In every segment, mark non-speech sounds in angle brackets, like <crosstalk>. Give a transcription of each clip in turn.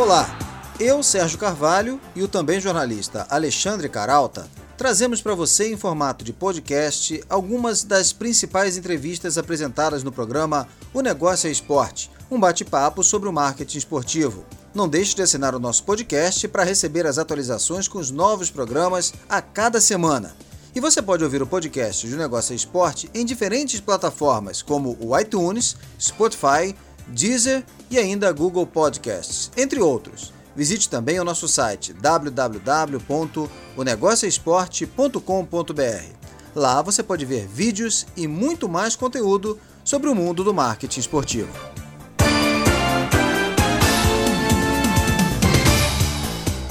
Olá, eu, Sérgio Carvalho e o também jornalista Alexandre Caralta trazemos para você em formato de podcast algumas das principais entrevistas apresentadas no programa O Negócio é Esporte, um bate-papo sobre o marketing esportivo. Não deixe de assinar o nosso podcast para receber as atualizações com os novos programas a cada semana. E você pode ouvir o podcast do Negócio é Esporte em diferentes plataformas, como o iTunes, Spotify, Deezer e ainda Google Podcasts, entre outros. Visite também o nosso site www.onegocioesporte.com.br. Lá você pode ver vídeos e muito mais conteúdo sobre o mundo do marketing esportivo.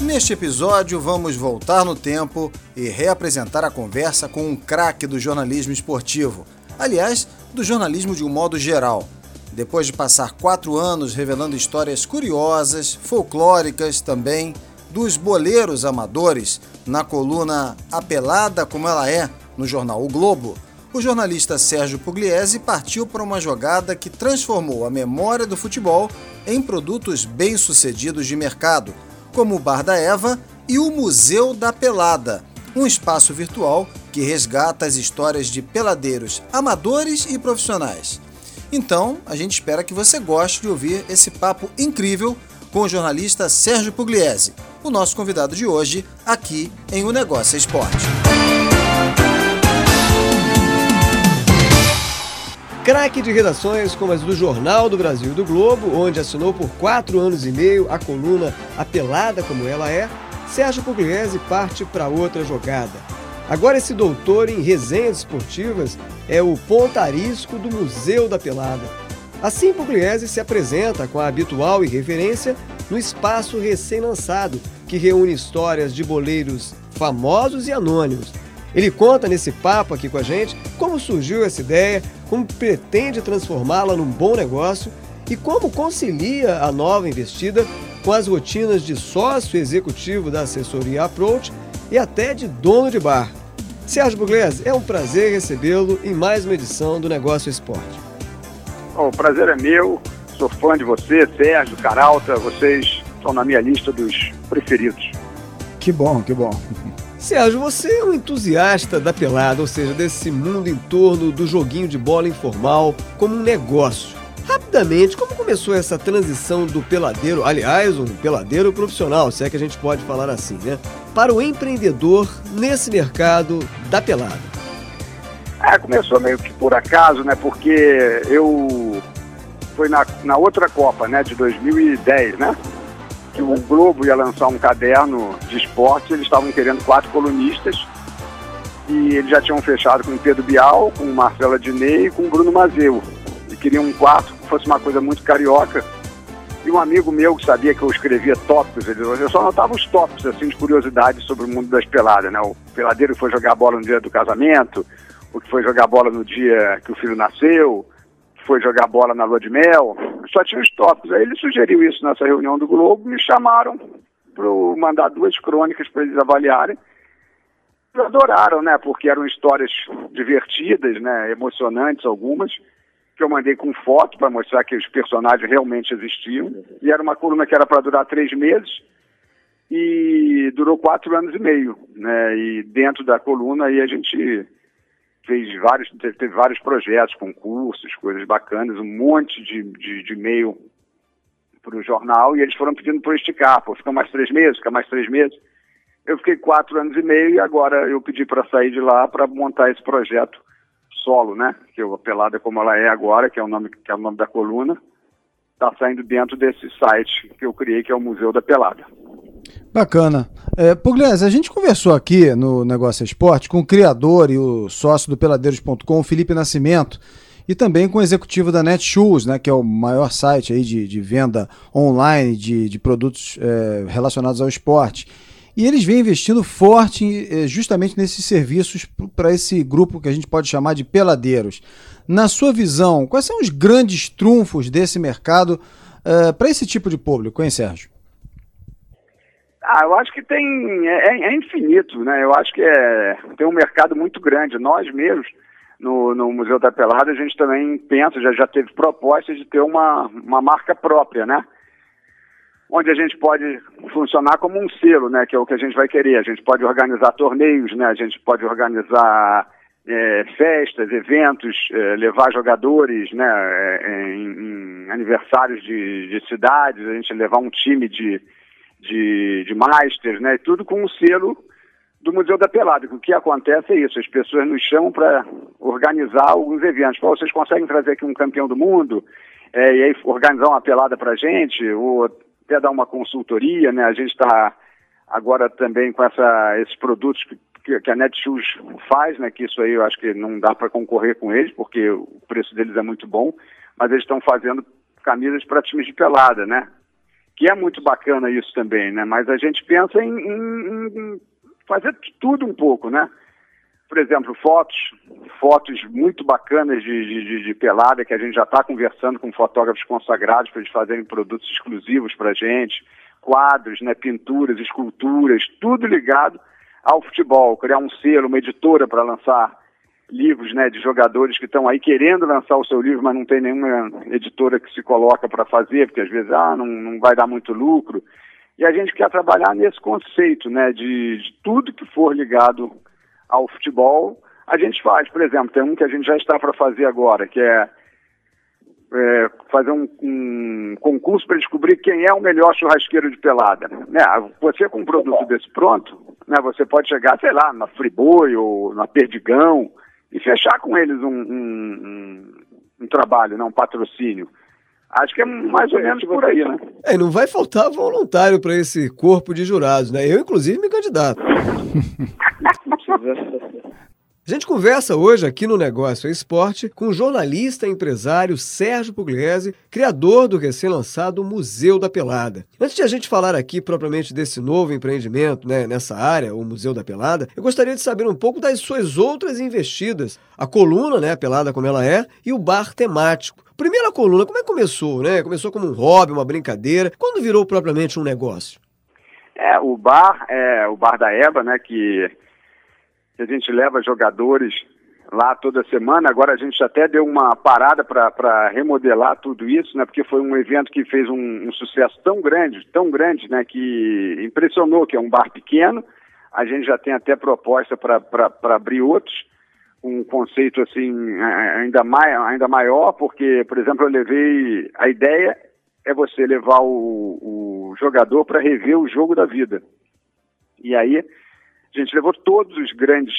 Neste episódio, vamos voltar no tempo e reapresentar a conversa com um craque do jornalismo esportivo. Aliás, do jornalismo de um modo geral. Depois de passar quatro anos revelando histórias curiosas, folclóricas também, dos boleiros amadores, na coluna Apelada Como Ela É, no jornal O Globo, o jornalista Sérgio Pugliese partiu para uma jogada que transformou a memória do futebol em produtos bem-sucedidos de mercado como o Bar da Eva e o Museu da Pelada, um espaço virtual que resgata as histórias de peladeiros amadores e profissionais. Então, a gente espera que você goste de ouvir esse papo incrível com o jornalista Sérgio Pugliese, o nosso convidado de hoje aqui em O Negócio é Esporte. Craque de redações como as do Jornal do Brasil e do Globo, onde assinou por quatro anos e meio a coluna Apelada Como Ela É, Sérgio Pugliese parte para outra jogada. Agora esse doutor em resenhas esportivas é o pontarisco do Museu da Pelada. Assim Pugliese se apresenta com a habitual irreverência no espaço recém-lançado, que reúne histórias de boleiros famosos e anônimos. Ele conta nesse papo aqui com a gente como surgiu essa ideia, como pretende transformá-la num bom negócio e como concilia a nova investida com as rotinas de sócio executivo da assessoria Approach e até de dono de bar. Sérgio Buglese, é um prazer recebê-lo em mais uma edição do Negócio Esporte. o prazer é meu, sou fã de você, Sérgio, Caralta, vocês estão na minha lista dos preferidos. Que bom, que bom. Sérgio, você é um entusiasta da pelada, ou seja, desse mundo em torno do joguinho de bola informal como um negócio. Rapidamente, como começou essa transição do peladeiro, aliás, um peladeiro profissional, se é que a gente pode falar assim, né? Para o empreendedor nesse mercado da pelada? É, começou meio que por acaso, né? Porque eu. Foi na, na outra Copa, né? De 2010, né? que o Globo ia lançar um caderno de esporte, eles estavam querendo quatro colunistas e eles já tinham fechado com o Pedro Bial, com o Marcelo Adnei e com o Bruno Mazeu. E queriam um quarto fosse uma coisa muito carioca. E um amigo meu que sabia que eu escrevia tópicos, ele eu só anotava os tópicos assim, de curiosidade sobre o mundo das peladas, né? O peladeiro que foi jogar bola no dia do casamento, o que foi jogar bola no dia que o filho nasceu, foi jogar bola na lua de mel, só tinha os tópicos. Aí ele sugeriu isso nessa reunião do Globo, me chamaram para mandar duas crônicas para eles avaliarem. Eles adoraram, né? Porque eram histórias divertidas, né? Emocionantes algumas, que eu mandei com foto para mostrar que os personagens realmente existiam. E era uma coluna que era para durar três meses e durou quatro anos e meio, né? E dentro da coluna aí a gente fez vários, teve vários projetos, concursos, coisas bacanas, um monte de, de, de e-mail para o jornal e eles foram pedindo para esticar, pô, fica mais três meses, fica mais três meses. Eu fiquei quatro anos e meio e agora eu pedi para sair de lá para montar esse projeto solo, né? Que o Pelada como ela é agora, que é o nome, que é o nome da coluna, está saindo dentro desse site que eu criei, que é o Museu da Pelada. Bacana. É, Pugliese, a gente conversou aqui no Negócio Esporte com o criador e o sócio do Peladeiros.com, Felipe Nascimento, e também com o executivo da Netshoes, né, que é o maior site aí de, de venda online de, de produtos é, relacionados ao esporte. E eles vêm investindo forte é, justamente nesses serviços para esse grupo que a gente pode chamar de peladeiros. Na sua visão, quais são os grandes trunfos desse mercado é, para esse tipo de público, hein, Sérgio? Ah, eu acho que tem. É, é, infinito, né? Eu acho que é, tem um mercado muito grande. Nós mesmos, no, no Museu da Pelada, a gente também pensa, já, já teve propostas de ter uma, uma marca própria, né? Onde a gente pode funcionar como um selo, né, que é o que a gente vai querer. A gente pode organizar torneios, né, a gente pode organizar é, festas, eventos, é, levar jogadores né, é, em, em aniversários de, de, cidades, a gente levar um time de, de, de masters, né, tudo com o selo do Museu da Pelada. O que acontece é isso, as pessoas nos chamam para organizar alguns eventos. Pô, vocês conseguem trazer aqui um campeão do mundo é, e aí organizar uma pelada para a gente, ou até dar uma consultoria, né? A gente está agora também com essa, esses produtos que, que a Netshoes faz, né? Que isso aí eu acho que não dá para concorrer com eles, porque o preço deles é muito bom, mas eles estão fazendo camisas para times de pelada, né? Que é muito bacana isso também, né? Mas a gente pensa em, em, em fazer tudo um pouco, né? Por exemplo, fotos, fotos muito bacanas de, de, de pelada, que a gente já está conversando com fotógrafos consagrados para eles fazerem produtos exclusivos para a gente, quadros, né, pinturas, esculturas, tudo ligado ao futebol, criar um selo, uma editora para lançar livros né, de jogadores que estão aí querendo lançar o seu livro, mas não tem nenhuma editora que se coloca para fazer, porque às vezes ah, não, não vai dar muito lucro. E a gente quer trabalhar nesse conceito né, de, de tudo que for ligado ao futebol, a gente faz. Por exemplo, tem um que a gente já está para fazer agora, que é é, fazer um, um concurso para descobrir quem é o melhor churrasqueiro de pelada. Né? Você com um produto desse pronto, né, você pode chegar, sei lá, na Friboi ou na Perdigão e fechar com eles um, um, um, um trabalho, né, um patrocínio. Acho que é mais ou menos por aí, né? É, não vai faltar voluntário para esse corpo de jurados, né? Eu, inclusive, me candidato. <laughs> A gente conversa hoje aqui no Negócio Esporte com o jornalista e empresário Sérgio Pugliese, criador do recém-lançado Museu da Pelada. Antes de a gente falar aqui propriamente desse novo empreendimento né, nessa área, o Museu da Pelada, eu gostaria de saber um pouco das suas outras investidas. A coluna, né, a Pelada como ela é, e o bar temático. Primeira coluna, como é que começou? Né? Começou como um hobby, uma brincadeira. Quando virou propriamente um negócio? É, o bar, é o bar da Eva, né, que que a gente leva jogadores lá toda semana. Agora a gente até deu uma parada para remodelar tudo isso, né? Porque foi um evento que fez um, um, sucesso tão grande, tão grande, né? Que impressionou, que é um bar pequeno. A gente já tem até proposta para abrir outros, um conceito assim ainda, mai, ainda maior, porque, por exemplo, eu levei a ideia é você levar o, o jogador para rever o jogo da vida. E aí a gente levou todos os grandes,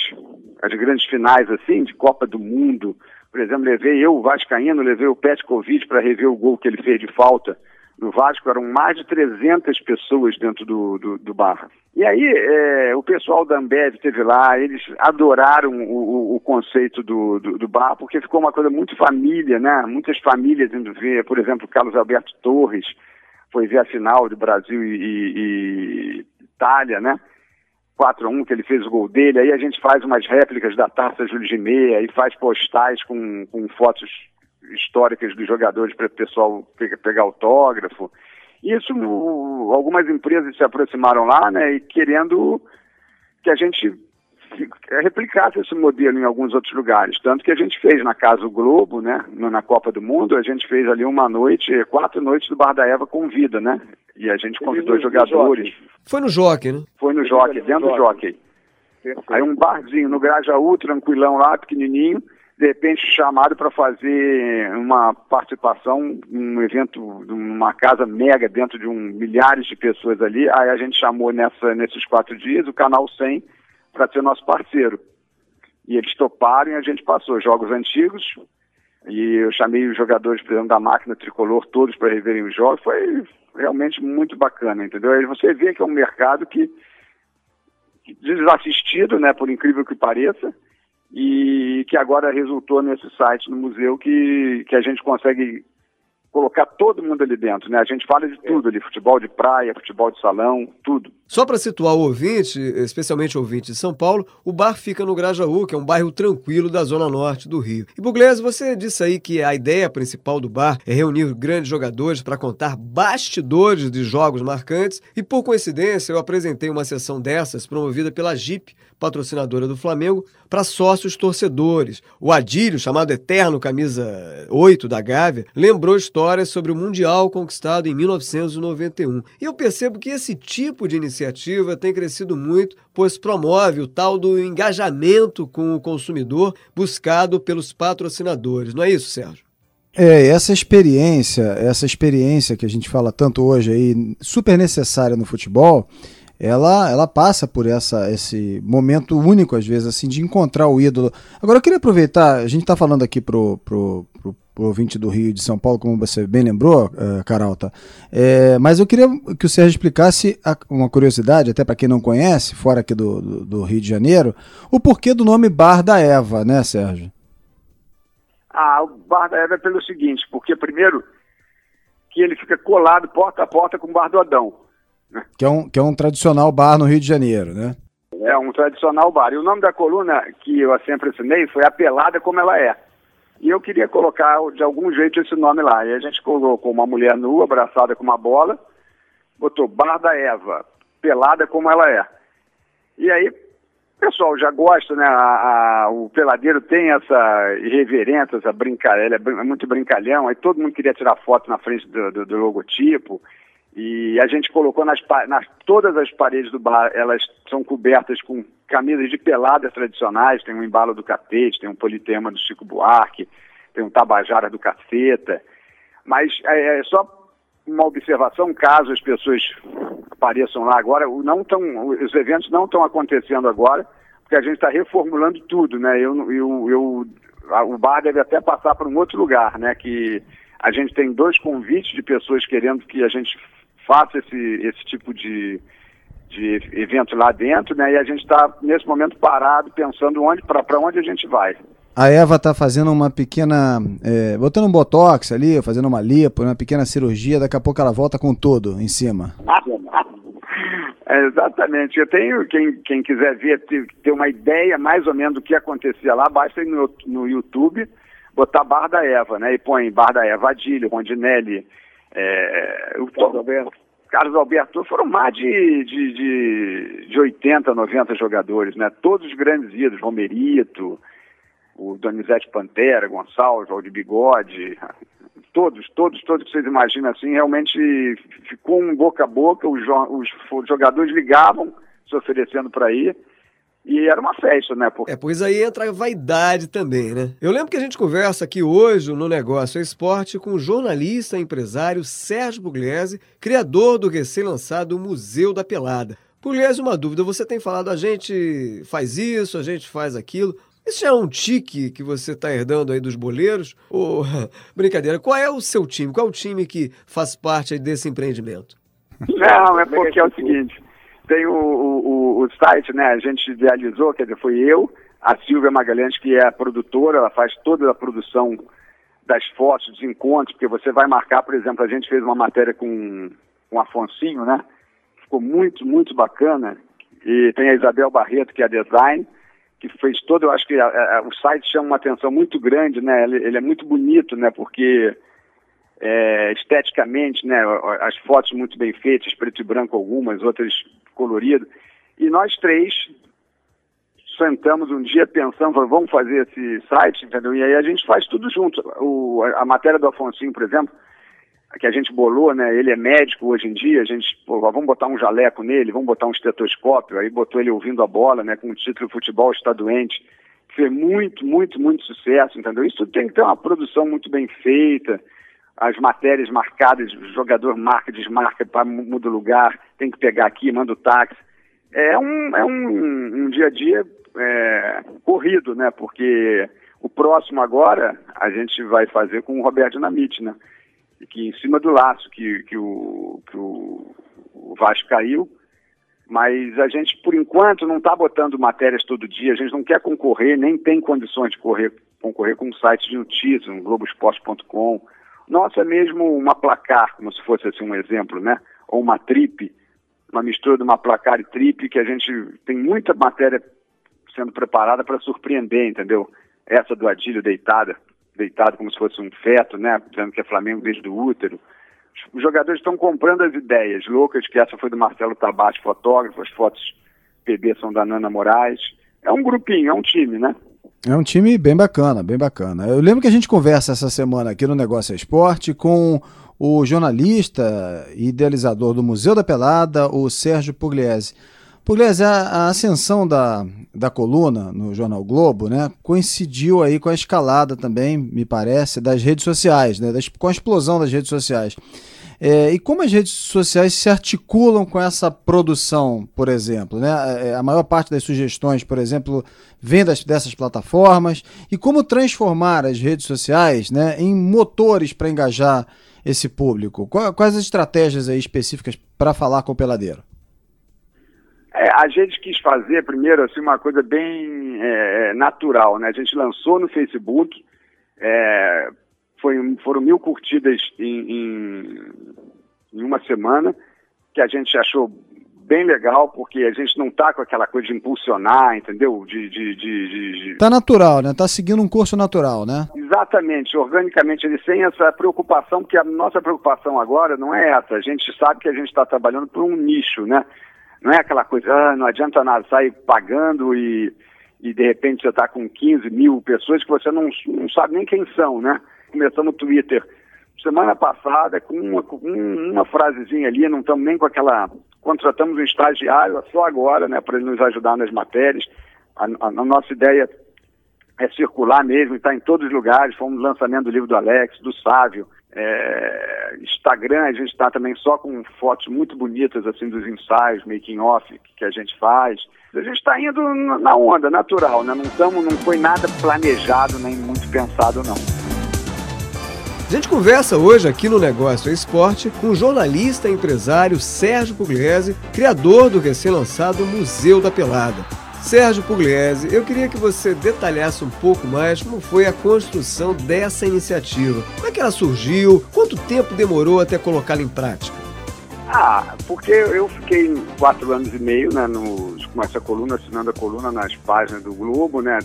as grandes finais, assim, de Copa do Mundo. Por exemplo, levei eu, o Vascaíno, levei o Petkovic para rever o gol que ele fez de falta no Vasco. Eram mais de 300 pessoas dentro do, do, do bar. E aí, é, o pessoal da Ambev esteve lá, eles adoraram o, o, o conceito do, do, do, porque ficou uma coisa muito família, né? Muitas famílias indo ver, por exemplo, Carlos Alberto Torres foi ver a final do Brasil e, e, e Itália, né? 4 a 1 que ele fez o gol dele, aí a gente faz umas réplicas da Taça Júlio de Meia e faz postais com, com fotos históricas dos jogadores para o pessoal pegar, autógrafo. Isso, algumas empresas se aproximaram lá, né, e querendo que a gente replicasse esse modelo em alguns outros lugares. Tanto que a gente fez na Casa Globo, né, na Copa do Mundo, a gente fez ali uma noite, quatro noites do Bar da Eva com vida, né? E a gente convidou no, jogadores. Foi no Jockey, né? Foi no Jockey, dentro do Jockey. Aí um barzinho no Grajaú, tranquilão lá, pequenininho, de repente chamado para fazer uma participação, um evento, numa casa mega dentro de um milhares de pessoas ali. Aí a gente chamou nessa, nesses quatro dias o Canal 100 para ser nosso parceiro. E eles toparam e a gente passou jogos antigos. E eu chamei os jogadores, por exemplo, da máquina tricolor, todos para reverem os jogos. Foi realmente muito bacana, entendeu? Aí você vê que é um mercado que, desassistido, né, por incrível que pareça, e que agora resultou nesse site no museu que, que a gente consegue colocar todo mundo ali dentro, né? A gente fala de tudo ali, futebol de praia, futebol de salão, tudo. Só para situar o ouvinte, especialmente o ouvinte de São Paulo, o bar fica no Grajaú, que é um bairro tranquilo da zona norte do Rio. E Buglese, você disse aí que a ideia principal do bar é reunir grandes jogadores para contar bastidores de jogos marcantes, e por coincidência eu apresentei uma sessão dessas promovida pela Jeep, patrocinadora do Flamengo, para sócios torcedores. O Adílio, chamado Eterno Camisa 8 da Gávea, lembrou história histórias sobre o Mundial conquistado em 1991. E eu percebo que esse tipo de iniciativa tem crescido muito, pois promove o tal do engajamento com o consumidor buscado pelos patrocinadores. Não é isso, Sérgio? É, essa experiência, essa experiência que a gente fala tanto hoje aí, super necessária no futebol, ela, ela passa por essa, esse momento único, às vezes, assim, de encontrar o ídolo. Agora, eu queria aproveitar, a gente está falando aqui pro, pro, pro, pro, ouvinte do Rio de São Paulo, como você bem lembrou, uh, Caralta, é, mas eu queria que o Sérgio explicasse a, uma curiosidade, até para quem não conhece, fora aqui do, do, do Rio de Janeiro, o porquê do nome Bar da Eva, né, Sérgio? Ah, o Bar da Eva é pelo seguinte, porque primeiro que ele fica colado porta a porta com o Bar do Adão. Né? Que, é um, que é um tradicional bar no Rio de Janeiro, né? É um tradicional bar. E o nome da coluna que eu sempre ensinei foi A Pelada Como Ela É. E eu queria colocar de algum jeito esse nome lá. E a gente colocou uma mulher nua, abraçada com uma bola, botou Bar da Eva, pelada como ela é. E aí pessoal já gosta, né? A, a, o peladeiro tem essa irreverência, essa brincadeira, ele é, é muito brincalhão, aí todo mundo queria tirar foto na frente do, do, do logotipo. E a gente colocou nas, nas, todas as paredes do bar, elas são cobertas com camisas de peladas tradicionais, tem um embalo do catete, tem um politema do Chico Buarque, tem um tabajara do caceta. Mas é, é só uma observação, caso as pessoas apareçam lá agora, não tão, os eventos não estão acontecendo agora, porque a gente está reformulando tudo, né? Eu, eu, eu, a, o bar deve até passar para um outro lugar, né? Que a gente tem dois convites de pessoas querendo que a gente faça esse, esse tipo de, de evento lá dentro, né? E a gente está nesse momento parado pensando onde para onde a gente vai. A Eva está fazendo uma pequena. É, botando um botox ali, fazendo uma lipo, uma pequena cirurgia, daqui a pouco ela volta com tudo em cima. <laughs> É, exatamente. Eu tenho, quem, quem quiser ver, ter, ter, uma ideia mais ou menos do que acontecia lá, basta ir no, no YouTube, botar Bar da Eva, né? E põe Bar da Eva, Adílio, Rondinelli, é, o Carlos Alberto. Carlos Alberto, foram mais de, de, de, de 80, 90 jogadores, né? Todos os grandes ídolos, Romerito, o Donizete Pantera, Gonçalves, Valdir Bigode, todos, todos, todos que vocês imaginam assim, realmente ficou um boca a boca, os, os jogadores ligavam se oferecendo para ir. E era uma festa, né? Porque... É, pois aí entra a vaidade também, né? Eu lembro que a gente conversa aqui hoje no Negócio Esporte com o jornalista e empresário Sérgio Pugliese, criador do recém-lançado Museu da Pelada. Pugliese, uma dúvida, você tem falado, a gente faz isso, a gente faz aquilo. Isso é um tique que você está herdando aí dos boleiros? Ou, <laughs> brincadeira, qual é o seu time? Qual é o time que faz parte desse empreendimento? Não, é porque é o seguinte, tem o, o, o site, né, a gente idealizou, quer dizer, foi eu, a Silvia Magalhães, que é a produtora, ela faz toda a produção das fotos, dos encontros, porque você vai marcar, por exemplo, a gente fez uma matéria com, com Afonsinho, né, ficou muito, muito bacana, e tem a Isabel Barreto, que é a design, que fez todo, eu acho que a, a, o site chama uma atenção muito grande, né? Ele, ele é muito bonito, né? Porque é, esteticamente, né? As fotos muito bem feitas, preto e branco algumas, outras colorido. E nós três sentamos um dia pensando, vamos fazer esse site, entendeu? E aí a gente faz tudo junto. O, a, a matéria do Afonsinho, por exemplo, que a gente bolou, né? Ele é médico hoje em dia, a gente, pô, vamos botar um jaleco nele, vamos botar um estetoscópio, aí botou ele ouvindo a bola, né? Com o título Futebol Está Doente, fez muito, muito, muito sucesso, entendeu? Isso tem que ter uma produção muito bem feita, as matérias marcadas, o jogador marca, desmarca, para muda o lugar, tem que pegar aqui, manda o táxi. É um, é um, um dia a dia é, corrido, né? Porque o próximo agora a gente vai fazer com o Roberto Dinamite, né? que em cima do laço que, que, o, que o, o Vasco caiu, mas a gente, por enquanto, não está botando matérias todo dia, a gente não quer concorrer, nem tem condições de correr, concorrer com um site de notícias, um Globoesporte.com. Nossa, é mesmo uma placar, como se fosse assim um exemplo, né? Ou uma trip, uma mistura de uma placar e trip, que a gente tem muita matéria sendo preparada para surpreender, entendeu? Essa do Adílio deitada, deitado como se fosse um feto, né? Dizendo que é Flamengo desde o útero. Os jogadores estão comprando as ideias loucas, que essa foi do Marcelo Tabate, fotógrafo, as fotos PB são da Nana Moraes. É um grupinho, é um time, né? É um time bem bacana, bem bacana. Eu lembro que a gente conversa essa semana aqui no Negócio Esporte com o jornalista e idealizador do Museu da Pelada, o Sérgio Pugliese. Pugliese, a, a ascensão da, da coluna no Jornal Globo né, coincidiu aí com a escalada também, me parece, das redes sociais, né, das, com a explosão das redes sociais. É, e como as redes sociais se articulam com essa produção, por exemplo? Né? É, a maior parte das sugestões, por exemplo, vem das, dessas plataformas. E como transformar as redes sociais né, em motores para engajar esse público? Quais as estratégias aí específicas para falar com o peladeiro? É, a gente quis fazer primeiro assim uma coisa bem é, natural, né? A gente lançou no Facebook, é, foi, foram mil curtidas em, em, em, uma semana, que a gente achou bem legal, porque a gente não tá com aquela coisa de impulsionar, entendeu? De, de, de, de, Tá natural, né? Tá seguindo um curso natural, né? Exatamente, organicamente, ele sem essa preocupação, porque a nossa preocupação agora não é essa. A gente sabe que a gente está trabalhando por um nicho, né? Não é aquela coisa, ah, não adianta nada sair pagando e, e de repente você está com 15 mil pessoas que você não, não sabe nem quem são, né? Começando no Twitter semana passada com uma, com uma frasezinha ali, não estamos nem com aquela. Contratamos um estagiário só agora, né, para ele nos ajudar nas matérias. A, a, a nossa ideia é circular mesmo, está em todos os lugares. Fomos no lançamento do livro do Alex, do Sávio. É, Instagram, a gente está também só com fotos muito bonitas assim dos ensaios, making off que a gente faz. A gente está indo na onda, natural, né? Não, tamo, não foi nada planejado nem muito pensado, não. A gente conversa hoje aqui no Negócio Esporte com o jornalista e empresário Sérgio Pugliese, criador do recém-lançado Museu da Pelada. Sérgio Pugliese, eu queria que você detalhasse um pouco mais como foi a construção dessa iniciativa. Como é que ela surgiu? Quanto tempo demorou até colocá-la em prática? Ah, porque eu fiquei quatro anos e meio né, no, com essa coluna, assinando a coluna nas páginas do Globo, né?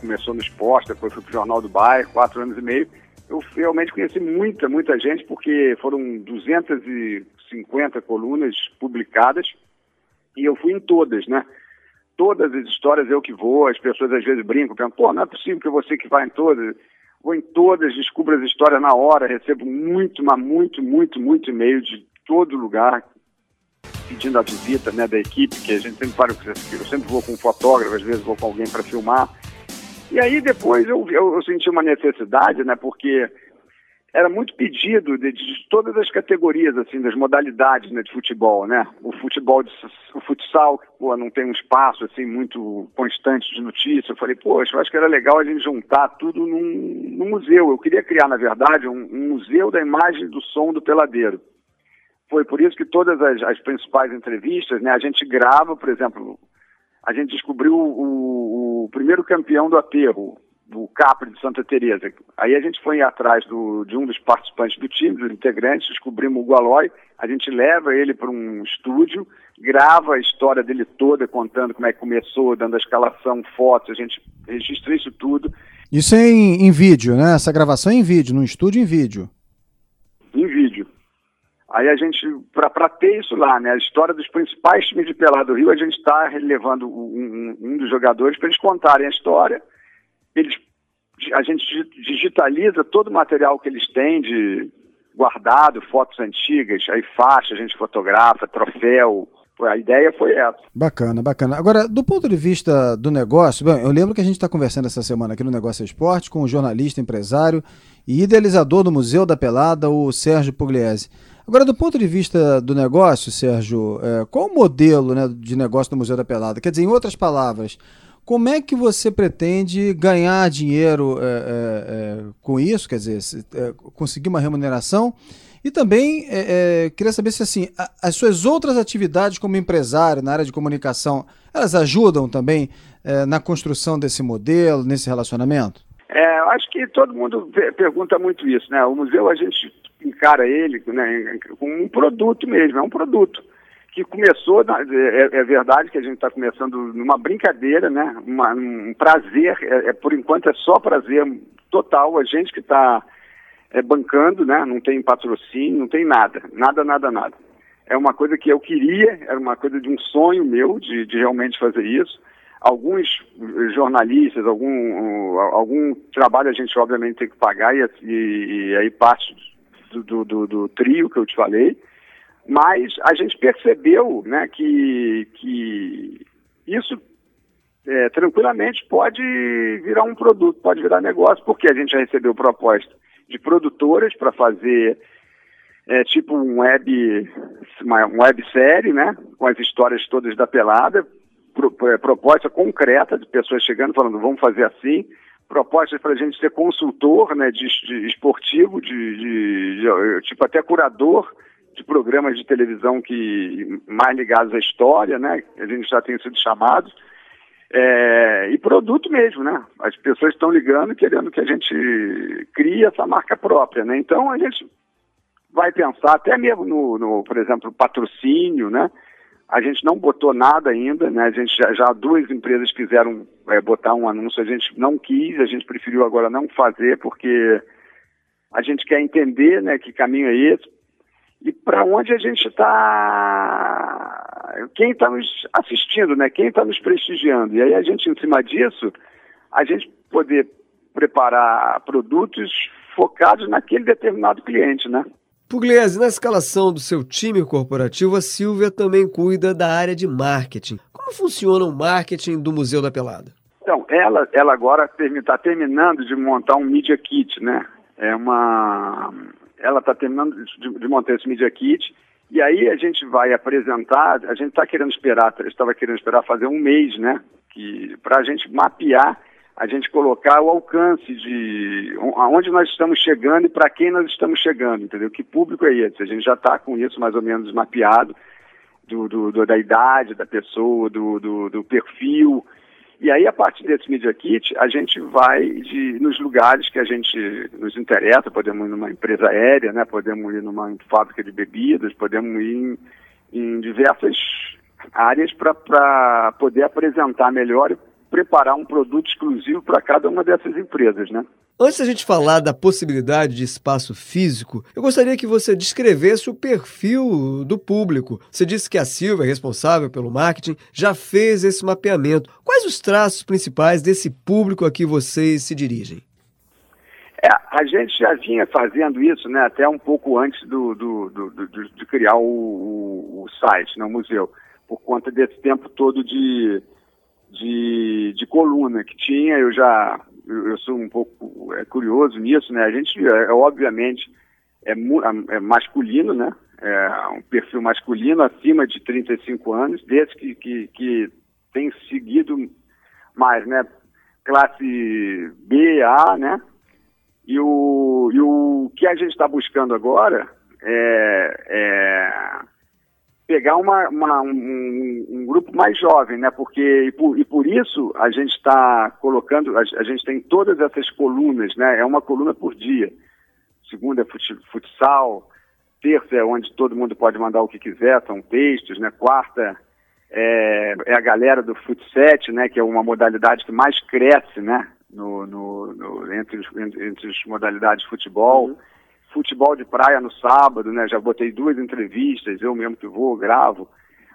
Começou no esporte, depois fui pro Jornal do Bairro, quatro anos e meio. Eu realmente conheci muita, muita gente, porque foram 250 colunas publicadas e eu fui em todas, né? todas as histórias eu que vou, as pessoas às vezes brincam, pensam, pô, não é possível que você que vai em todas. Vou em todas, descubro as histórias na hora, recebo muito, mas muito, muito, muito e-mail de todo lugar pedindo a visita né, da equipe, que a gente sempre para, eu sempre vou com um fotógrafo, às vezes vou com alguém para filmar. E aí depois eu, eu, eu, senti uma necessidade, né, porque era muito pedido de, de, todas as categorias, assim, das modalidades né, de futebol, né? O futebol, de, o futsal, pô, não tem um espaço, assim, muito constante de notícia. Eu falei, poxa, eu acho que era legal a gente juntar tudo num, num museu. Eu queria criar, na verdade, um, um, museu da imagem do som do peladeiro. Foi por isso que todas as, as principais entrevistas, né, a gente grava, por exemplo, a gente descobriu o, o primeiro campeão do aterro, do Capri de Santa Teresa. Aí a gente foi atrás do, de um dos participantes do time, dos integrantes, descobrimos o Gualói, a gente leva ele para um estúdio, grava a história dele toda, contando como é que começou, dando a escalação, fotos, a gente registra isso tudo. Isso é em, em vídeo, né? Essa gravação é em vídeo, no estúdio em vídeo. Em vídeo. Aí a gente, para ter isso lá, né, a história dos principais times de Pelado do Rio, a gente está levando um, um, um dos jogadores para eles contarem a história eles, a gente digitaliza todo o material que eles têm de guardado, fotos antigas, aí faixa, a gente fotografa, troféu. A ideia foi essa. Bacana, bacana. Agora, do ponto de vista do negócio, eu lembro que a gente está conversando essa semana aqui no Negócio Esporte com o jornalista, empresário e idealizador do Museu da Pelada, o Sérgio Pugliese. Agora, do ponto de vista do negócio, Sérgio, é, qual o modelo né, de negócio do Museu da Pelada? Quer dizer, em outras palavras, como é que você pretende ganhar dinheiro é, é, é com isso? Quer dizer, é, conseguir uma remuneração? E também é, queria saber se assim, a, as suas outras atividades como empresário na área de comunicação, elas ajudam também na construção desse modelo, nesse relacionamento? É, acho que todo mundo pergunta muito isso, né? O museu a gente encara ele né, como um produto mesmo, é um produto que começou, é, é, verdade que a gente está começando numa brincadeira, né? Uma, um prazer, é, é, por enquanto é só prazer total, a gente que está é, bancando, né? Não tem patrocínio, não tem nada, nada, nada, nada. É uma coisa que eu queria, era uma coisa de um sonho meu de, de realmente fazer isso. alguns jornalistas, algum, algum trabalho a gente obviamente tem que pagar e, e, e aí parte do, do, do, trio que eu te falei, mas a gente percebeu né, que, que isso é, tranquilamente pode virar um produto, pode virar negócio, porque a gente já recebeu proposta de produtoras para fazer é, tipo um web, uma websérie, né, com as histórias todas da pelada, pro, é, proposta concreta de pessoas chegando falando vamos fazer assim, propostas para a gente ser consultor, né, de, de esportivo, de, de, de, tipo até curador de programas de televisão que mais ligados à história, né, a gente já tem sido chamados. É, e produto mesmo, né? As pessoas estão ligando querendo que a gente crie essa marca própria, né? Então a gente vai pensar até mesmo no, no por exemplo, patrocínio, né? A gente não botou nada ainda, né? A gente já, já duas empresas quiseram é, botar um anúncio, a gente não quis, a gente preferiu agora não fazer porque a gente quer entender, né? Que caminho é esse e para onde a gente está, quem está nos assistindo, né? Quem está nos prestigiando. E aí a gente, em cima disso, a gente poder preparar produtos focados naquele determinado cliente, né? Pugliese, na escalação do seu time corporativo, a Silvia também cuida da área de marketing. Como funciona o marketing do Museu da Pelada? Então, ela, ela agora está terminando de montar um Media Kit, né? É uma... Ela está terminando de, de, montar esse Media Kit e aí a gente vai apresentar, a gente está querendo esperar, estava querendo esperar fazer um mês, né? Para a gente mapear a gente colocar o alcance de aonde nós estamos chegando e para quem nós estamos chegando, entendeu? Que público é esse? A gente já está com isso mais ou menos mapeado, do, do, do, da idade da pessoa, do, do, do, perfil. E aí, a partir desse Media Kit, a gente vai de, nos lugares que a gente nos interessa, podemos ir numa empresa aérea, né? podemos ir numa fábrica de bebidas, podemos ir em, em diversas áreas para poder apresentar melhor preparar um produto exclusivo para cada uma dessas empresas, né? Antes da gente falar da possibilidade de espaço físico, eu gostaria que você descrevesse o perfil do público. Você disse que a Silva, responsável pelo marketing, já fez esse mapeamento. Quais os traços principais desse público a que vocês se dirigem? É, a gente já vinha fazendo isso, né, até um pouco antes do, do, do, do de criar o, o, o site, né, o museu, por conta desse tempo todo de, de, de coluna que tinha, eu já eu, sou um pouco é, curioso nisso, né? A gente, é, é obviamente, é, é, masculino, né? É um perfil masculino acima de 35 anos, desde que, que, que tem seguido mais, né? Classe B, A, né? E o, e o que a gente está buscando agora é, é pegar uma, uma um, um, grupo mais jovem, né? Porque e por, e por isso a gente está colocando, a, a, gente tem todas essas colunas, né? É uma coluna por dia. Segunda é futsal, terça é onde todo mundo pode mandar o que quiser, são textos, né? Quarta é, é a galera do futset, né? Que é uma modalidade que mais cresce, né? No, no, no entre, entre, entre as modalidades de futebol. Uhum futebol de praia no sábado, né? Já botei duas entrevistas, eu mesmo que vou, gravo,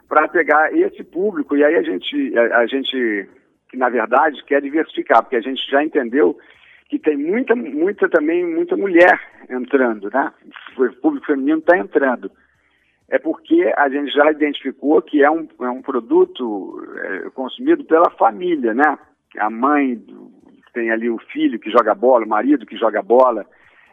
para pegar esse público. E aí a gente, a, a, gente, que na verdade quer diversificar, porque a gente já entendeu que tem muita, muita também, muita mulher entrando, né? O público feminino está entrando. É porque a gente já identificou que é um, é um produto é, consumido pela família, né? A mãe tem ali o filho que joga bola, o marido que joga bola,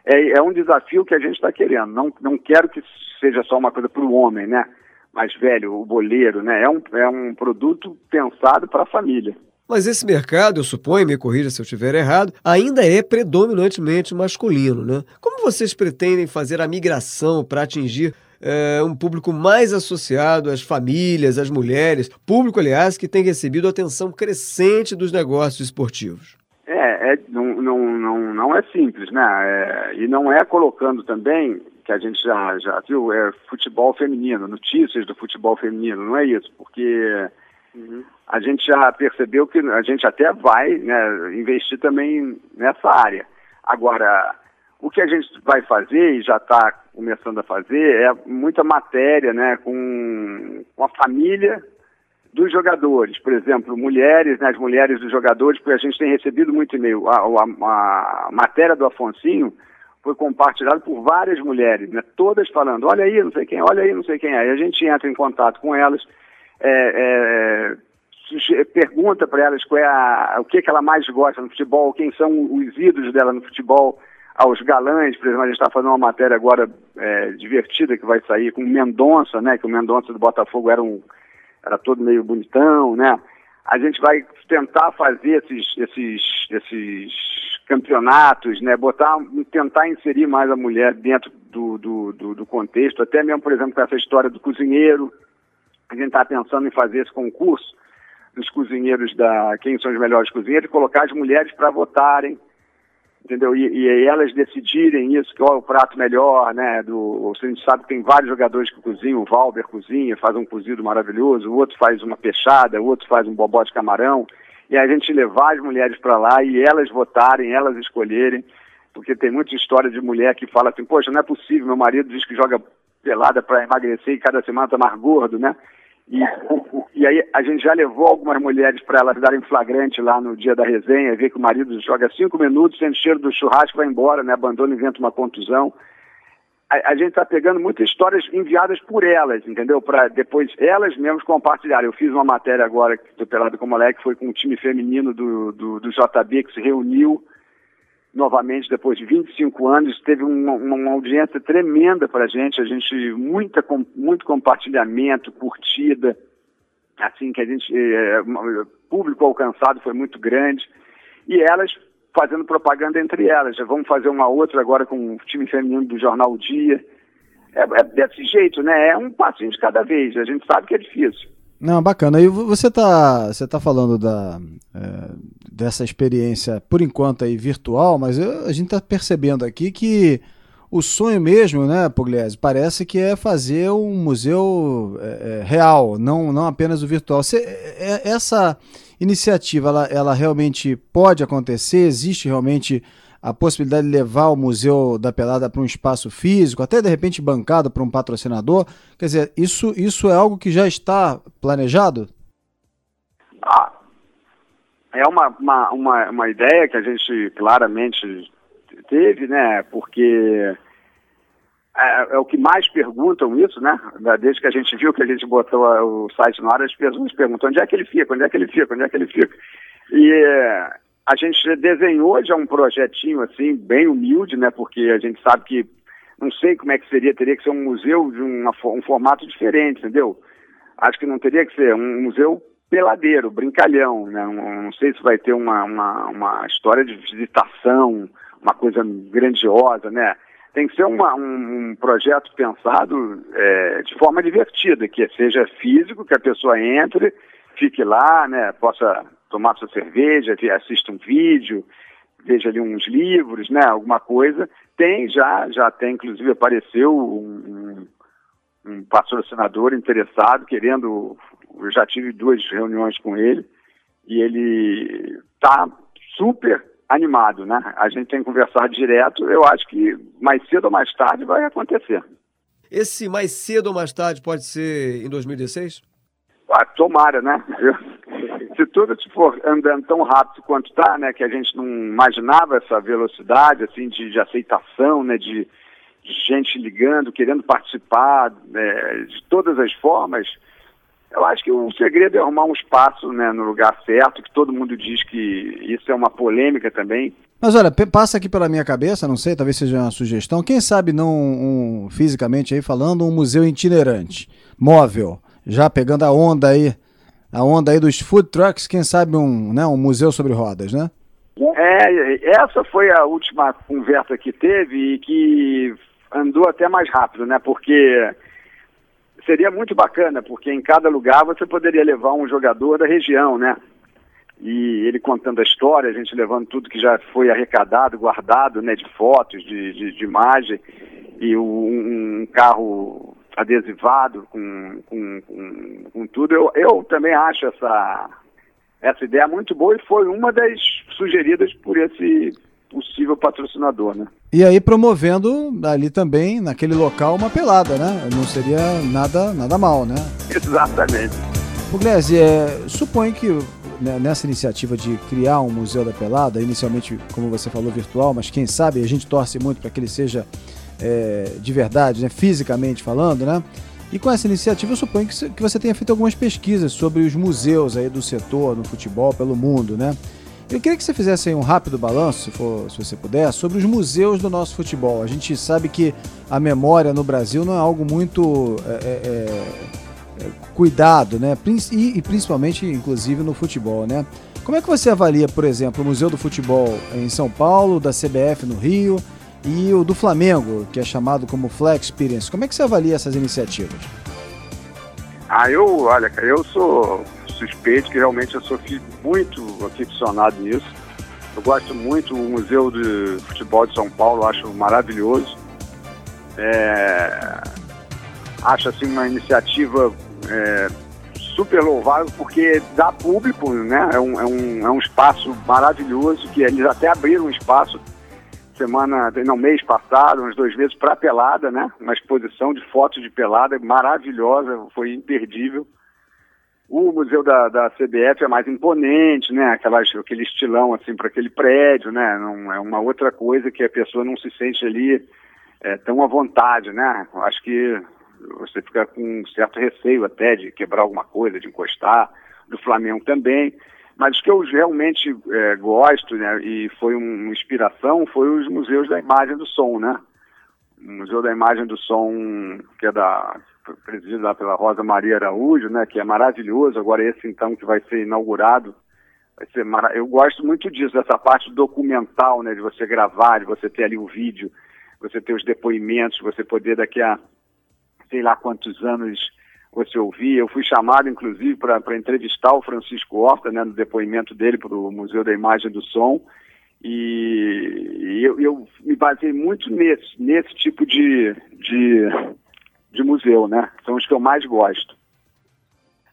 é, é um desafio que a gente está querendo. Não, não quero que seja só uma coisa para o homem, né? Mais velho, o boleiro, né? É um, é um produto pensado para a família. Mas esse mercado, eu suponho, me corrija se eu estiver errado, ainda é predominantemente masculino, né? Como vocês pretendem fazer a migração para atingir é, um público mais associado às famílias, às mulheres, público, aliás, que tem recebido atenção crescente dos negócios esportivos? É, é não, não, não, não é simples, né? É, e não é colocando também, que a gente já, já viu, é futebol feminino, notícias do futebol feminino, não é isso, porque uhum. a gente já percebeu que a gente até vai né, investir também nessa área. Agora, o que a gente vai fazer, e já está começando a fazer, é muita matéria né, com, com a família dos jogadores, por exemplo, mulheres, né, as mulheres dos jogadores, porque a gente tem recebido muito e-mail. A, a, a matéria do Afonsinho foi compartilhada por várias mulheres, né, todas falando, olha aí, não sei quem, olha aí, não sei quem é. E a gente entra em contato com elas, é, é, pergunta para elas qual é a, o que, que ela mais gosta no futebol, quem são os ídolos dela no futebol, aos galãs, por exemplo, a gente está fazendo uma matéria agora é, divertida que vai sair com o Mendonça, né, que o Mendonça do Botafogo era um era todo meio bonitão, né? A gente vai tentar fazer esses, esses, esses campeonatos, né? Botar, tentar inserir mais a mulher dentro do, do, do, do contexto, até mesmo, por exemplo, com essa história do cozinheiro. A gente está pensando em fazer esse concurso dos cozinheiros da quem são os melhores cozinheiros colocar as mulheres para votarem entendeu? E, e, elas decidirem isso, qual é o prato melhor, né? Do, a gente sabe que tem vários jogadores que cozinham, o Valber cozinha, faz um cozido maravilhoso, o outro faz uma peixada, o outro faz um bobó de camarão, e a gente levar as mulheres para lá e elas votarem, elas escolherem, porque tem muita história de mulher que fala assim, poxa, não é possível, meu marido diz que joga pelada para emagrecer e cada semana tá mais gordo, né? E, <laughs> e aí a gente já levou algumas mulheres para elas darem flagrante lá no dia da resenha, ver que o marido joga cinco minutos, sente cheiro do churrasco, vai embora, né? Abandona inventa uma contusão. A, a gente está pegando muitas histórias enviadas por elas, entendeu? Para depois elas mesmas compartilharem. Eu fiz uma matéria agora do Pelado com Moleque, foi com o time feminino do, do, do JB que se reuniu novamente depois de 25 anos, teve uma, uma audiência tremenda para a gente, a gente, muita, muito compartilhamento, curtida, assim, que a gente, é, público alcançado foi muito grande, e elas fazendo propaganda entre elas, já vamos fazer uma outra agora com o time feminino do Jornal Dia, é, é desse jeito, né, é um passinho de cada vez, a gente sabe que é difícil. Não, bacana. E você está você tá falando da, é, dessa experiência, por enquanto, aí, virtual, mas eu, a gente está percebendo aqui que o sonho mesmo, né, Pugliese, parece que é fazer um museu é, é, real, não, não apenas o virtual. Você, é, essa iniciativa, ela, ela realmente pode acontecer? Existe realmente a possibilidade de levar o Museu da Pelada para um espaço físico, até de repente bancado por um patrocinador. Quer dizer, isso, isso é algo que já está planejado? Ah, é uma, uma, uma, uma ideia que a gente claramente teve, né? Porque é, é, o que mais perguntam isso, né? Desde que a gente viu que a gente botou o site no ar, as pessoas perguntam onde é que ele fica, onde é que ele fica, onde é que ele fica. E a gente desenhou já um projetinho assim, bem humilde, né? Porque a gente sabe que não sei como é que seria, teria que ser um museu de uma, um formato diferente, entendeu? Acho que não teria que ser um museu peladeiro, brincalhão, né? Não, não sei se vai ter uma, uma, uma, história de visitação, uma coisa grandiosa, né? Tem que ser uma, um, um, projeto pensado é, de forma divertida, que seja físico, que a pessoa entre, fique lá, né? Possa tomar sua cerveja, assista um vídeo, veja ali uns livros, né, alguma coisa. Tem já, já tem, inclusive apareceu um, um patrocinador interessado, querendo, eu já tive duas reuniões com ele, e ele está super animado, né? A gente tem que conversar direto, eu acho que mais cedo ou mais tarde vai acontecer. Esse mais cedo ou mais tarde pode ser em 2016? Ah, tomara, né? Eu, se tudo for andando tão rápido quanto está, né, que a gente não imaginava essa velocidade, assim, de, de aceitação, né, de, de, gente ligando, querendo participar, né, de todas as formas, eu acho que o segredo é arrumar um espaço, né, no lugar certo, que todo mundo diz que isso é uma polêmica também. Mas olha, passa aqui pela minha cabeça, não sei, talvez seja uma sugestão, quem sabe não, um, fisicamente aí falando, um museu itinerante, móvel, já pegando a onda aí a onda aí dos food trucks, quem sabe um, né, um museu sobre rodas, né? É, essa foi a última conversa que teve e que andou até mais rápido, né? Porque seria muito bacana, porque em cada lugar você poderia levar um jogador da região, né? E ele contando a história, a gente levando tudo que já foi arrecadado, guardado, né? De fotos, de, de, de imagem, e um, um carro adesivado com, com, com, com tudo. Eu, eu também acho essa, essa ideia muito boa e foi uma das sugeridas por esse possível patrocinador, né? E aí promovendo ali também, naquele local, uma pelada, né? Não seria nada, nada mal, né? Exatamente. Pugliese, é, suponho que né, nessa iniciativa de criar um Museu da Pelada, inicialmente, como você falou, virtual, mas quem sabe a gente torce muito para que ele seja é, de verdade, né, fisicamente falando, né? E com essa iniciativa, eu suponho que você tenha feito algumas pesquisas sobre os museus aí do setor no futebol pelo mundo, né? Eu queria que você fizesse aí um rápido balanço, se, for, se você puder, sobre os museus do nosso futebol. A gente sabe que a memória no Brasil não é algo muito é, é, é, cuidado, né? E, e, principalmente, inclusive, no futebol, né? Como é que você avalia, por exemplo, o Museu do Futebol em São Paulo, da CBF no Rio e o do Flamengo, que é chamado como Flex Experience? Como é que você avalia essas iniciativas? Ah, eu, olha, cara, eu sou suspeito que realmente eu sou muito aficionado nisso. Eu gosto muito do Museu de Futebol de São Paulo, acho maravilhoso. É, acho assim uma iniciativa é, super louvável porque dá público, né? É um, é, um, é um espaço maravilhoso que eles até abriram um espaço semana, não, mês passado, uns dois meses para pelada, né? Uma exposição de fotos de pelada maravilhosa, foi imperdível. O museu da, da CBF é mais imponente, né? Aquelas, aquele estilão assim para aquele prédio, né? Não, é uma outra coisa que a pessoa não se sente ali é, tão à vontade, né? Acho que você fica com um certo receio até de quebrar alguma coisa, de encostar. Do Flamengo também. Mas o que eu realmente é, gosto, né? E foi uma inspiração, foi os museus da imagem do som, né? O Museu da Imagem do Som, que é da presidido lá pela Rosa Maria Araújo, né, que é maravilhoso. Agora esse então que vai ser inaugurado, vai ser mara... eu gosto muito disso, dessa parte documental, né, de você gravar, de você ter ali o vídeo, você ter os depoimentos, você poder daqui a sei lá quantos anos você ouvir. Eu fui chamado, inclusive, para entrevistar o Francisco Horta, né, no depoimento dele para o Museu da Imagem do Som. E, e eu, eu, me baseei muito nesse, nesse tipo de, de, de museu, né? São os que eu mais gosto.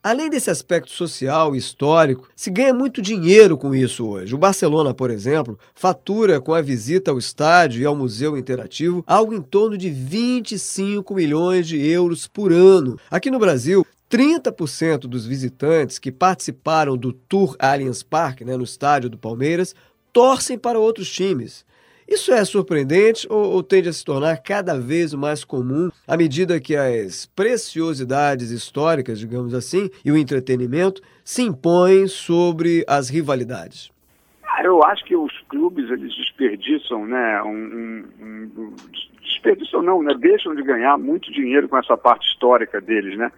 Além desse aspecto social e histórico, se ganha muito dinheiro com isso hoje. O Barcelona, por exemplo, fatura com a visita ao estádio e ao museu interativo algo em torno de 25 milhões de euros por ano. Aqui no Brasil, 30% dos visitantes que participaram do Tour Allianz Parque, né, no estádio do Palmeiras, torcem para outros times. Isso é surpreendente ou, ou, tende a se tornar cada vez mais comum à medida que as preciosidades históricas, digamos assim, e o entretenimento se impõem sobre as rivalidades? Ah, eu acho que os clubes eles desperdiçam, né? Um, um, um, desperdiçam não, né? Deixam de ganhar muito dinheiro com essa parte histórica deles, né?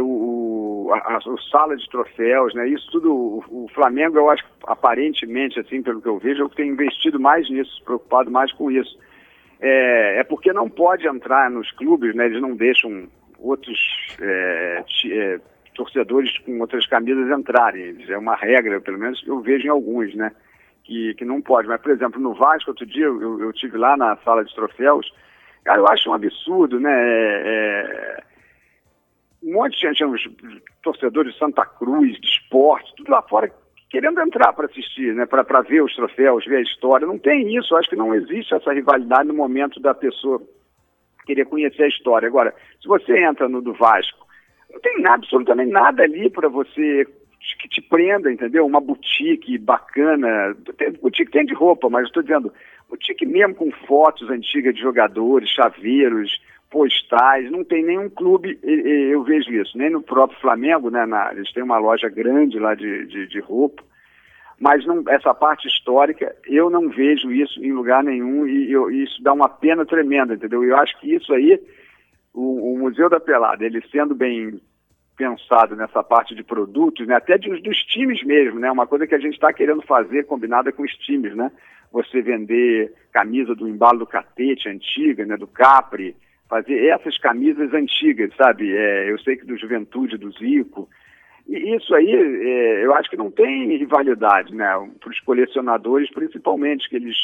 O, a, a, sala de troféus, né? Isso tudo, o, o, Flamengo, eu acho, aparentemente, assim, pelo que eu vejo, é o que tem investido mais nisso, preocupado mais com isso. É, é porque não pode entrar nos clubes, né? Eles não deixam outros é, é, torcedores com outras camisas entrarem. É uma regra, pelo menos eu vejo em alguns, né? Que, que não pode. Mas, por exemplo, no Vasco, outro dia, eu, eu tive lá na sala de troféus, cara, eu acho um absurdo, né? É, é um monte de gente, torcedores de Santa Cruz, de esporte, tudo lá fora, querendo entrar para assistir, né, para ver os troféus, ver a história. Não tem isso, acho que não existe essa rivalidade no momento da pessoa querer conhecer a história. Agora, se você entra no do Vasco, não tem nada, absolutamente nada ali para você que te prenda, entendeu? Uma boutique bacana, boutique tem de roupa, mas estou dizendo, boutique mesmo com fotos antigas de jogadores, chaveiros, postais, não tem nenhum clube, eu vejo isso, nem no próprio Flamengo, né? Na, eles têm uma loja grande lá de, de, de roupa, mas não, essa parte histórica eu não vejo isso em lugar nenhum e eu, isso dá uma pena tremenda, entendeu? Eu acho que isso aí, o, o Museu da Pelada, ele sendo bem pensado nessa parte de produtos, né, até de, dos times mesmo, né, uma coisa que a gente está querendo fazer combinada com os times, né, você vender camisa do embalo do Catete antiga, né, do Capri, fazer essas camisas antigas, sabe? É, eu sei que do Juventude, do Zico. E isso aí, é, eu acho que não tem rivalidade, né? Para os colecionadores, principalmente, que eles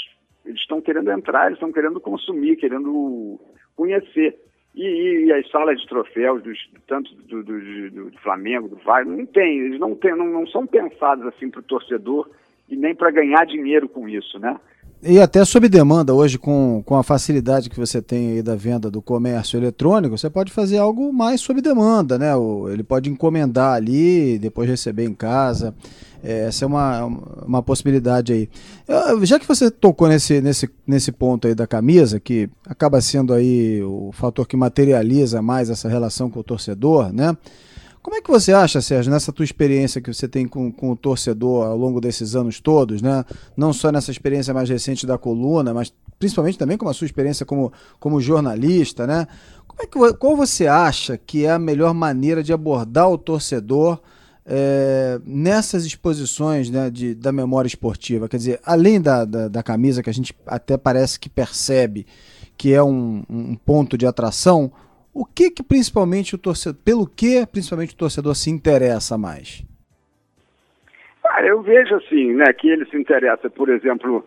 estão querendo entrar, eles estão querendo consumir, querendo conhecer. E, e, as salas de troféus, dos, tanto do, do, do, do Flamengo, do Vasco, não tem, eles não, tem, não, não são pensados assim para o torcedor e nem para ganhar dinheiro com isso, né? E até sob demanda, hoje, com, com a facilidade que você tem aí da venda do comércio eletrônico, você pode fazer algo mais sob demanda, né? Ele pode encomendar ali, depois receber em casa. É, essa é uma, uma possibilidade aí. Já que você tocou nesse, nesse, nesse ponto aí da camisa, que acaba sendo aí o fator que materializa mais essa relação com o torcedor, né? Como é que você acha, Sérgio, nessa tua experiência que você tem com, com o torcedor ao longo desses anos todos, né? Não só nessa experiência mais recente da coluna, mas principalmente também com a sua experiência como, como jornalista, né? Como é que, qual você acha que é a melhor maneira de abordar o torcedor é, nessas exposições né, de, da memória esportiva? Quer dizer, além da, da, da, camisa, que a gente até parece que percebe que é um, um ponto de atração, o que que principalmente o torcedor, pelo que principalmente o torcedor se interessa mais? Ah, eu vejo assim, né, que ele se interessa, por exemplo,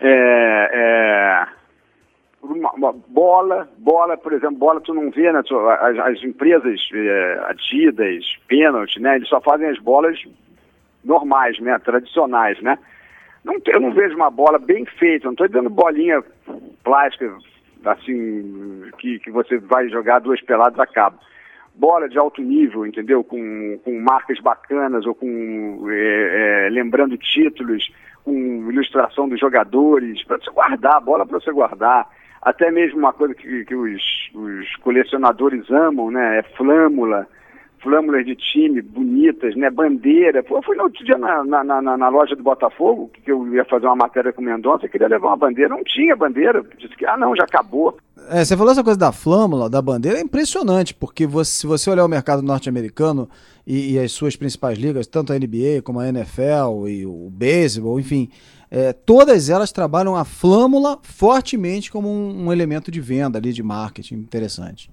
é, é, uma, uma, bola, bola, por exemplo, bola tu não vê, né, tu, as, as, empresas é, Adidas, Pênalti, né, eles só fazem as bolas normais, né, tradicionais, né. Não, eu não vejo uma bola bem feita, não estou dando bolinha plástica assim, que, que você vai jogar duas peladas a cabo. Bola de alto nível, entendeu? Com, com marcas bacanas ou com é, é, lembrando títulos, com ilustração dos jogadores, para você guardar, bola para você guardar. Até mesmo uma coisa que, que os, os colecionadores amam, né? É flâmula flâmulas de time bonitas, né? Bandeira. Eu fui no outro dia na, na, na, na, loja do Botafogo, que eu ia fazer uma matéria com o Mendonça, queria levar uma bandeira. Não tinha bandeira. Disse que, ah, não, já acabou. É, você falou essa coisa da flâmula, da bandeira, é impressionante, porque você, se você olhar o mercado norte-americano e, e, as suas principais ligas, tanto a NBA como a NFL e o beisebol, enfim, é, todas elas trabalham a flâmula fortemente como um, um elemento de venda ali, de marketing interessante.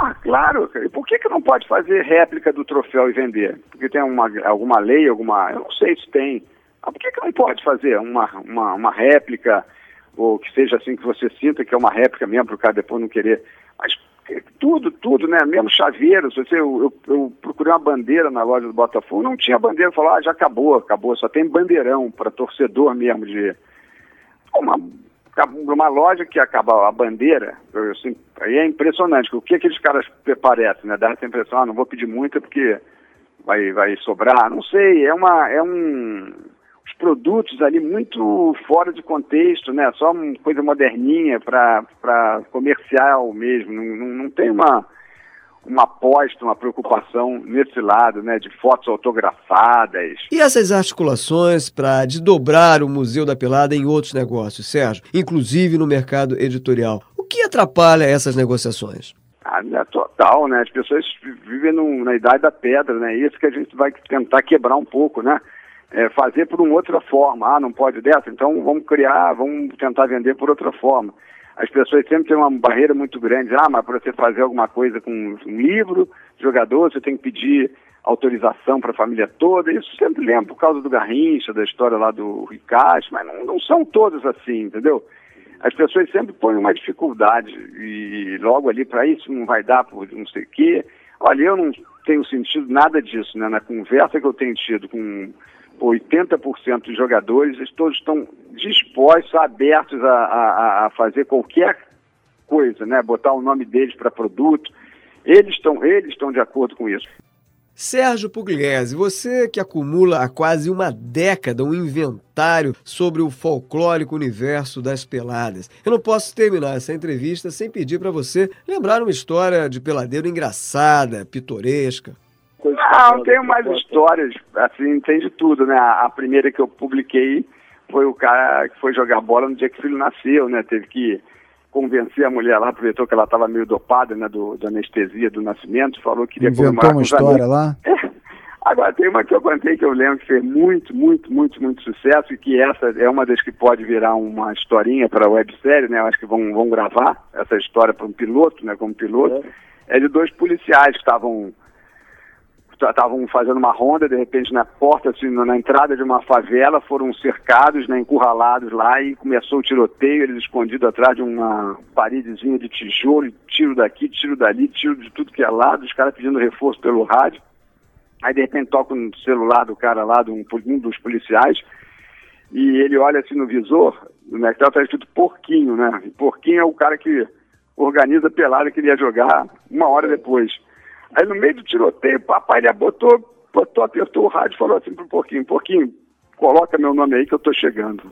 Ah, claro. Por que, que não pode fazer réplica do troféu e vender? Porque tem uma, alguma lei, alguma. Eu não sei se tem. Ah, por que, que não pode fazer uma, uma, uma réplica, ou que seja assim que você sinta que é uma réplica mesmo, para o cara depois não querer. Mas tudo, tudo, né? Mesmo chaveiro. Se você, eu, eu, eu, procurei uma bandeira na loja do Botafogo, não tinha bandeira. Falou, ah, já acabou, acabou. Só tem bandeirão para torcedor mesmo de. Uma, uma loja que acaba a bandeira, assim, aí é impressionante. O que aqueles caras parecem, né? Dá essa impressão, ah, não vou pedir muito porque vai, vai sobrar. Não sei, é uma. É um os produtos ali muito fora de contexto, né? Só uma coisa moderninha para comercial mesmo. Não, não, não, tem uma, uma aposta, uma preocupação nesse lado, né? De fotos autografadas. E essas articulações para desdobrar o Museu da Pelada em outros negócios, Sérgio? Inclusive no mercado editorial. O que atrapalha essas negociações? Ah, é total, né? As pessoas vivem no, na idade da pedra, né? Isso que a gente vai tentar quebrar um pouco, né? É, fazer por uma outra forma. Ah, não pode dessa? Então vamos criar, vamos tentar vender por outra forma. As pessoas sempre têm uma barreira muito grande. Ah, mas para você fazer alguma coisa com um livro, jogador, você tem que pedir autorização para a família toda. Isso sempre lembra por causa do Garrincha, da história lá do Ricardo, mas não, não são todos assim, entendeu? As pessoas sempre põem uma dificuldade e logo ali para isso não vai dar por não sei o quê. Olha, eu não tenho sentido nada disso, né? Na conversa que eu tenho tido com 80% dos jogadores, todos estão dispostos, abertos a, a, a fazer qualquer coisa, né? Botar o nome deles para produto. Eles estão, eles estão de acordo com isso. Sérgio Pugliese, você que acumula há quase uma década um inventário sobre o folclórico universo das peladas. Eu não posso terminar essa entrevista sem pedir para você lembrar uma história de peladeiro engraçada, pitoresca. Não, tenho mais histórias, assim, tem de tudo, né? A primeira que eu publiquei foi o cara que foi jogar bola no dia que o filho nasceu, né? Teve que convencer a mulher lá, aproveitou que ela estava meio dopada, né, do, da anestesia do nascimento, falou que queria Inventou uma história lá? <laughs> Agora, tem uma que eu contei que eu lembro que fez muito, muito, muito, muito sucesso e que essa é uma das que pode virar uma historinha para a websérie, né? Eu acho que vão, vão gravar essa história para um piloto, né, como piloto. É, é de dois policiais que estavam estavam fazendo uma ronda, de repente na porta, assim, na entrada de uma favela, foram cercados, né, encurralados lá e começou o tiroteio, eles escondidos atrás de uma paredezinha de tijolo, tiro daqui, tiro dali, tiro de tudo que é lado, os caras pedindo reforço pelo rádio. Aí de repente toca no celular do cara lá, de um, um dos policiais, e ele olha assim no visor, no Nectel tá escrito porquinho, né? E porquinho é o cara que organiza a pelada que ele ia jogar uma hora depois. Aí no meio do tiroteio, o papai ele botou, botou, apertou o rádio e falou assim pro porquinho, porquinho, coloca meu nome aí que eu tô chegando.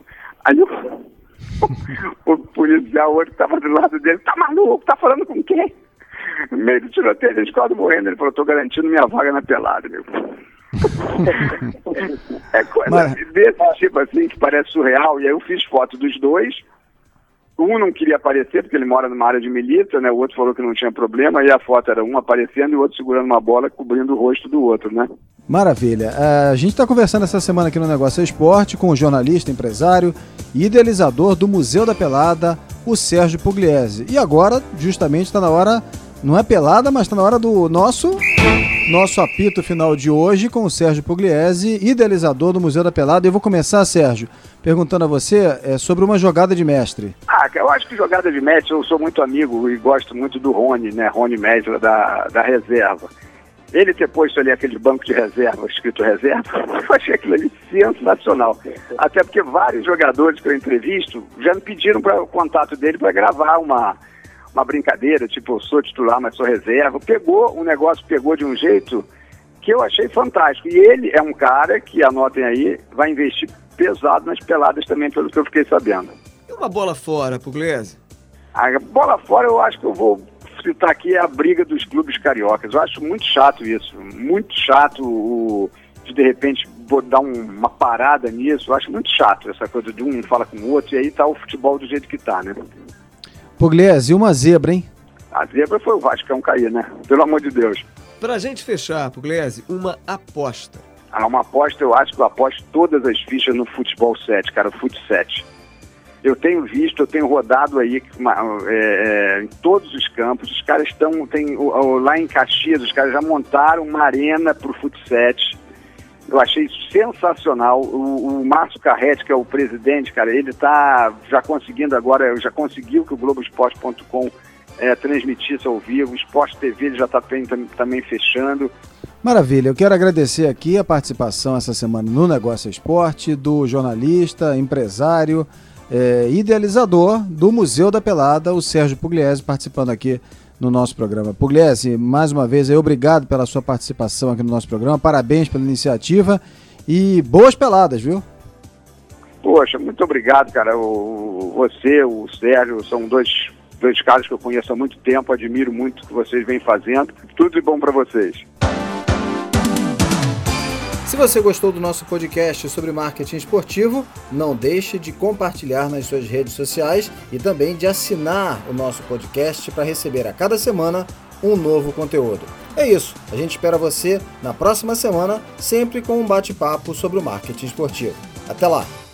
Aí eu, <laughs> o policial outro que tava do lado dele, tá maluco, tá falando com quem? No meio do tiroteio, gente quase morrendo. Ele falou, tô garantindo minha vaga na pelada, meu. <laughs> é coisa Mas... desse tipo assim, que parece surreal. E aí eu fiz foto dos dois. Um não queria aparecer porque ele mora numa área de milícia, né? O outro falou que não tinha problema. E a foto era um aparecendo e o outro segurando uma bola cobrindo o rosto do outro, né? Maravilha. Uh, a gente está conversando essa semana aqui no Negócio Esporte com o jornalista, empresário e idealizador do Museu da Pelada, o Sérgio Pugliese. E agora, justamente, está na hora não é pelada, mas está na hora do nosso nosso apito final de hoje com o Sérgio Pugliese, idealizador do Museu da Pelada. Eu vou começar, Sérgio, perguntando a você é, sobre uma jogada de mestre. Ah, eu acho que jogada de mestre, eu sou muito amigo e gosto muito do Rony, né? Rony Mestre da, da reserva. Ele ter posto ali aquele banco de reserva, escrito reserva, <laughs> eu achei aquilo ali sensacional. Até porque vários jogadores que eu entrevisto já me pediram para o contato dele para gravar uma uma brincadeira, tipo, eu sou titular, mas sou reserva. Pegou, o negócio pegou de um jeito que eu achei fantástico. E ele é um cara que, anotem aí, vai investir pesado nas peladas também, pelo que eu fiquei sabendo. E uma bola fora, Pugliese? A bola fora, eu acho que eu vou citar aqui a briga dos clubes cariocas. Eu acho muito chato isso, muito chato o, de de repente dar um, uma parada nisso. Eu acho muito chato essa coisa de um fala com o outro e aí tá o futebol do jeito que tá, né? Pugliese, e uma zebra, hein? A zebra foi o Vascão cair, né? Pelo amor de Deus. Pra gente fechar, Pugliese, uma aposta. Ah, uma aposta, eu acho que eu aposto todas as fichas no futebol 7, cara, o fut 7. Eu tenho visto, eu tenho rodado aí é, é, em todos os campos. Os caras estão, tem, lá em Caxias, os caras já montaram uma arena pro fut 7 eu achei sensacional. O, o Márcio Carrete, que é o presidente, cara, ele está já conseguindo agora, já conseguiu que o Globoesporte.com é, transmitisse ao vivo. O Esporte TV ele já está também fechando. Maravilha, eu quero agradecer aqui a participação essa semana no Negócio Esporte do jornalista, empresário, é, idealizador do Museu da Pelada, o Sérgio Pugliese, participando aqui no nosso programa. Pugliese, mais uma vez, obrigado pela sua participação aqui no nosso programa, parabéns pela iniciativa e boas peladas, viu? Poxa, muito obrigado, cara. O, você, o Sérgio, são dois, dois caras que eu conheço há muito tempo, admiro muito o que vocês vêm fazendo. Tudo de bom para vocês. Se você gostou do nosso podcast sobre marketing esportivo, não deixe de compartilhar nas suas redes sociais e também de assinar o nosso podcast para receber a cada semana um novo conteúdo. É isso, a gente espera você na próxima semana, sempre com um bate-papo sobre o marketing esportivo. Até lá!